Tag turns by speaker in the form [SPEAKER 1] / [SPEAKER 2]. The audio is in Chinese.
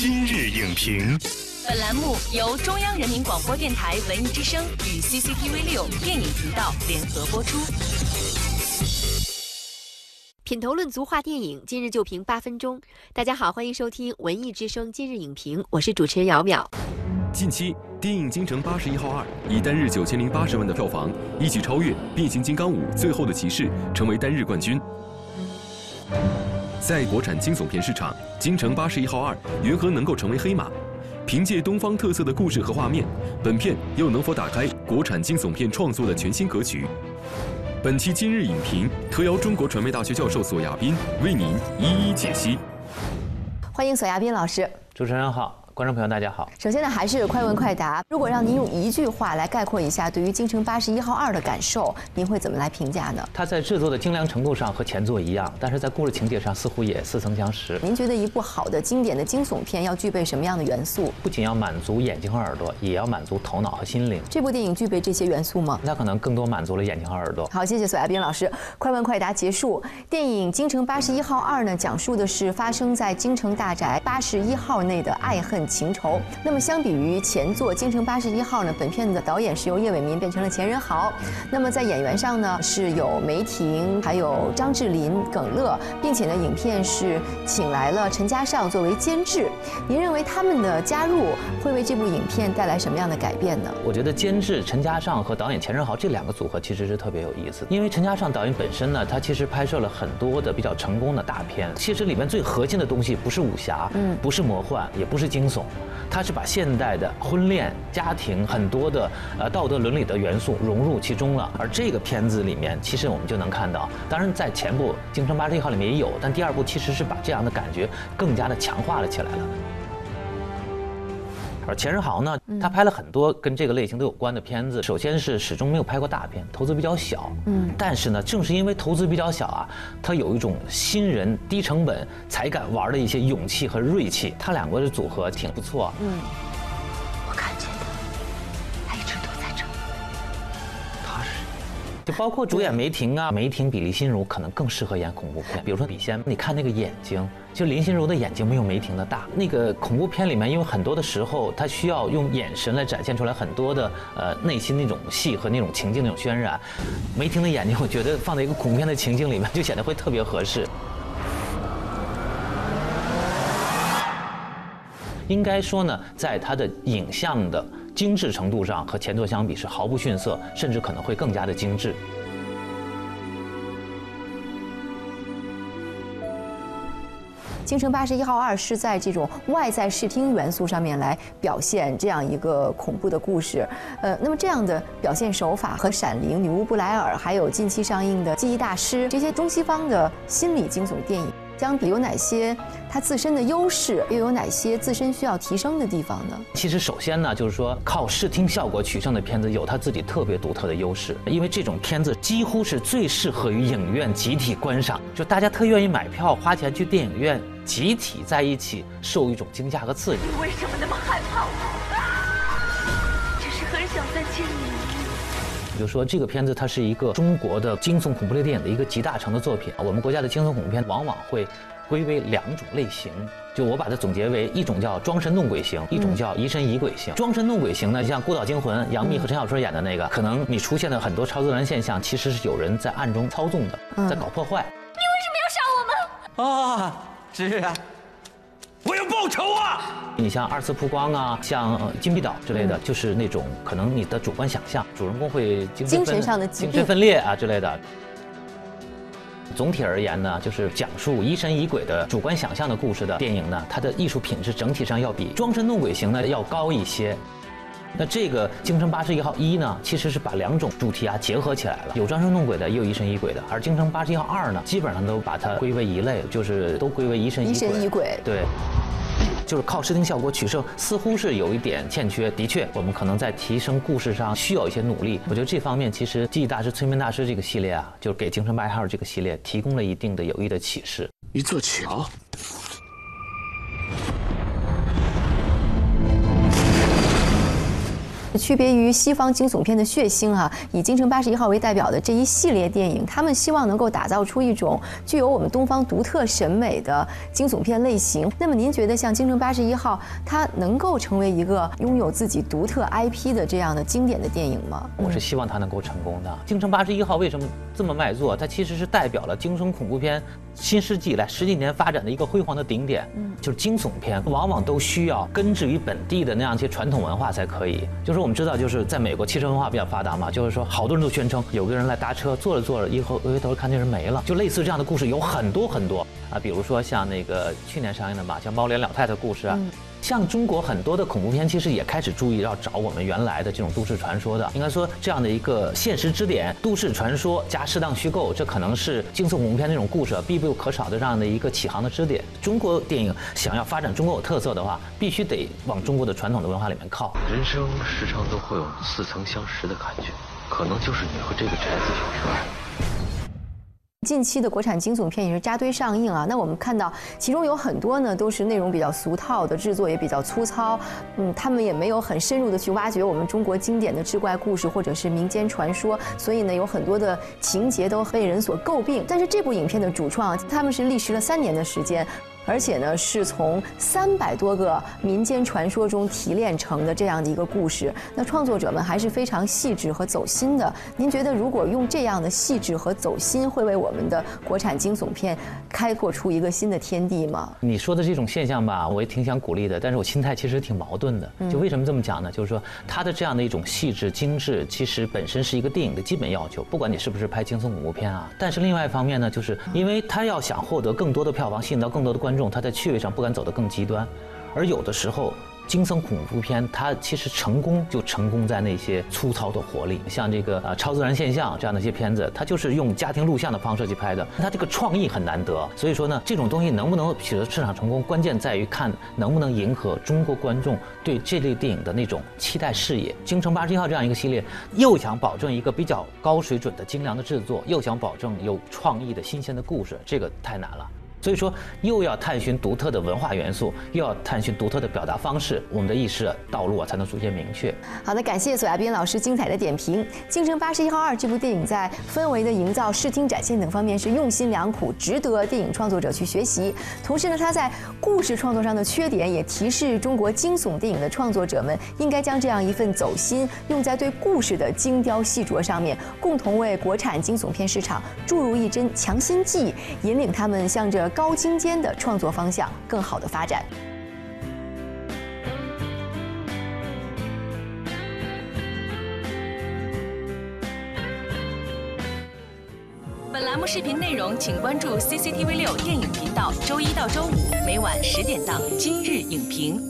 [SPEAKER 1] 今日影评，
[SPEAKER 2] 本栏目由中央人民广播电台文艺之声与 CCTV 六电影频道联合播出。
[SPEAKER 3] 品头论足话电影，今日就评八分钟。大家好，欢迎收听文艺之声今日影评，我是主持人姚淼。
[SPEAKER 4] 近期，电影《京城八十一号二》以单日九千零八十万的票房，一举超越《变形金刚五：最后的骑士》，成为单日冠军。在国产惊悚片市场，《京城八十一号二》缘何能够成为黑马？凭借东方特色的故事和画面，本片又能否打开国产惊悚片创作的全新格局？本期今日影评特邀中国传媒大学教授索亚斌为您一一解析。
[SPEAKER 3] 欢迎索亚斌老师。
[SPEAKER 5] 主持人好。观众朋友，大家好。
[SPEAKER 3] 首先呢，还是快问快答。如果让您用一句话来概括一下对于《京城八十一号二》的感受，您会怎么来评价呢？
[SPEAKER 5] 它在制作的精良程度上和前作一样，但是在故事情节上似乎也似曾相识。
[SPEAKER 3] 您觉得一部好的经典的惊悚片要具备什么样的元素？
[SPEAKER 5] 不仅要满足眼睛和耳朵，也要满足头脑和心灵。
[SPEAKER 3] 这部电影具备这些元素吗？
[SPEAKER 5] 那可能更多满足了眼睛和耳朵。
[SPEAKER 3] 好，谢谢索亚斌老师。快问快答结束。电影《京城八十一号二》呢，讲述的是发生在京城大宅八十一号内的爱恨情仇。那么相比于前作《京城八十一号》呢，本片的导演是由叶伟民变成了钱仁豪。那么在演员上呢，是有梅婷，还有张智霖、耿乐，并且呢，影片是请来了陈嘉上作为监制。您认为他们的加入会为这部影片带来什么样的改变呢？
[SPEAKER 5] 我觉得监制陈嘉上和导演钱仁豪这两个组合其实是特别有意思，因为陈嘉上导演本身呢，他其实拍摄了很多的比较成功的大片，其实里面最核心的东西不是武侠，嗯，不是魔幻，也不是惊悚，他是。把现代的婚恋、家庭很多的呃道德伦理的元素融入其中了，而这个片子里面，其实我们就能看到，当然在前部《京城八十一号》里面也有，但第二部其实是把这样的感觉更加的强化了起来了。而钱仁豪呢，他拍了很多跟这个类型都有关的片子。首先是始终没有拍过大片，投资比较小。嗯，但是呢，正是因为投资比较小啊，他有一种新人低成本才敢玩的一些勇气和锐气。他两个的组合挺不错。嗯，就包括主演梅婷啊，梅婷比林心如可能更适合演恐怖片。比如说笔仙，你看那个眼睛。就林心如的眼睛没有梅婷的大。那个恐怖片里面，因为很多的时候，他需要用眼神来展现出来很多的呃内心那种戏和那种情境那种渲染。梅婷的眼睛，我觉得放在一个恐怖片的情境里面，就显得会特别合适。应该说呢，在它的影像的精致程度上和前作相比是毫不逊色，甚至可能会更加的精致。
[SPEAKER 3] 京城八十一号二是在这种外在视听元素上面来表现这样一个恐怖的故事，呃，那么这样的表现手法和《闪灵》《女巫布莱尔》还有近期上映的《记忆大师》这些中西方的心理惊悚电影相比，有哪些它自身的优势，又有哪些自身需要提升的地方呢？
[SPEAKER 5] 其实，首先呢，就是说靠视听效果取胜的片子有它自己特别独特的优势，因为这种片子几乎是最适合于影院集体观赏，就大家特愿意买票花钱去电影院。集体在一起受一种惊吓和刺激。
[SPEAKER 6] 你为什么那么害怕我？只是很想再见你。
[SPEAKER 5] 就说这个片子它是一个中国的惊悚恐怖类电影的一个集大成的作品。我们国家的惊悚恐怖片往往会归为两种类型，就我把它总结为一种叫装神弄鬼型，一种叫疑神疑鬼型。装神弄鬼型呢，像《孤岛惊魂》，杨幂和陈小春演的那个，可能你出现的很多超自然现象，其实是有人在暗中操纵的，在搞破坏。
[SPEAKER 6] 你为什么要杀我们？啊！
[SPEAKER 7] 是啊，我要报仇啊！
[SPEAKER 5] 你像二次曝光啊，像金币岛之类的，就是那种可能你的主观想象，主人公会
[SPEAKER 3] 精神上的精
[SPEAKER 5] 神分裂啊之类的。总体而言呢，就是讲述疑神疑鬼的主观想象的故事的电影呢，它的艺术品质整体上要比装神弄鬼型呢要高一些。那这个《京城八十一号一》呢，其实是把两种主题啊结合起来了，有装神弄鬼的，也有疑神疑鬼的。而《京城八十一号二》呢，基本上都把它归为一类，就是都归为疑神疑鬼。
[SPEAKER 3] 疑神疑鬼。
[SPEAKER 5] 对，就是靠视听效果取胜，似乎是有一点欠缺。的确，我们可能在提升故事上需要一些努力。我觉得这方面其实《记忆大师》《催眠大师》这个系列啊，就是给《精神外号》这个系列提供了一定的有益的启示。
[SPEAKER 7] 一座桥。
[SPEAKER 3] 区别于西方惊悚片的血腥啊，以《京城八十一号》为代表的这一系列电影，他们希望能够打造出一种具有我们东方独特审美的惊悚片类型。那么您觉得像《京城八十一号》，它能够成为一个拥有自己独特 IP 的这样的经典的电影吗？
[SPEAKER 5] 我是希望它能够成功的。《京城八十一号》为什么这么卖座？它其实是代表了惊悚恐怖片新世纪以来十几年发展的一个辉煌的顶点。嗯，就是惊悚片往往都需要根植于本地的那样一些传统文化才可以。就是我们知道，就是在美国汽车文化比较发达嘛，就是说好多人都宣称有个人来搭车，坐着坐着，一回回头看那人没了，就类似这样的故事有很多很多啊。比如说像那个去年上映的嘛，像猫脸老太太故事啊。像中国很多的恐怖片，其实也开始注意要找我们原来的这种都市传说的。应该说这样的一个现实支点，都市传说加适当虚构，这可能是惊悚恐怖片那种故事必不可少的这样的一个起航的支点。中国电影想要发展中国有特色的话，必须得往中国的传统的文化里面靠。
[SPEAKER 1] 人生时常都会有似曾相识的感觉，可能就是你和这个宅子有缘。
[SPEAKER 3] 近期的国产惊悚片也是扎堆上映啊，那我们看到其中有很多呢都是内容比较俗套的，制作也比较粗糙，嗯，他们也没有很深入的去挖掘我们中国经典的志怪故事或者是民间传说，所以呢有很多的情节都被人所诟病。但是这部影片的主创他们是历时了三年的时间。而且呢，是从三百多个民间传说中提炼成的这样的一个故事。那创作者们还是非常细致和走心的。您觉得，如果用这样的细致和走心，会为我们的国产惊悚片开拓出一个新的天地吗？
[SPEAKER 5] 你说的这种现象吧，我也挺想鼓励的。但是我心态其实挺矛盾的。就为什么这么讲呢？就是说，它的这样的一种细致精致，其实本身是一个电影的基本要求，不管你是不是拍惊悚恐怖片啊。但是另外一方面呢，就是因为他要想获得更多的票房，吸引到更多的观众。种他在趣味上不敢走得更极端，而有的时候惊悚恐怖片它其实成功就成功在那些粗糙的活力，像这个呃超自然现象这样的一些片子，它就是用家庭录像的方式去拍的，它这个创意很难得。所以说呢，这种东西能不能取得市场成功，关键在于看能不能迎合中国观众对这类电影的那种期待视野。京城八十一号这样一个系列，又想保证一个比较高水准的精良的制作，又想保证有创意的新鲜的故事，这个太难了。所以说，又要探寻独特的文化元素，又要探寻独特的表达方式，我们的意识道路啊才能逐渐明确。
[SPEAKER 3] 好的，感谢索亚斌老师精彩的点评。《京城八十一号二》这部电影在氛围的营造、视听展现等方面是用心良苦，值得电影创作者去学习。同时呢，它在故事创作上的缺点也提示中国惊悚电影的创作者们，应该将这样一份走心用在对故事的精雕细琢上面，共同为国产惊悚片市场注入一针强心剂，引领他们向着。高精尖的创作方向，更好的发展。
[SPEAKER 2] 本栏目视频内容，请关注 CCTV 六电影频道，周一到周五每晚十点档《今日影评》。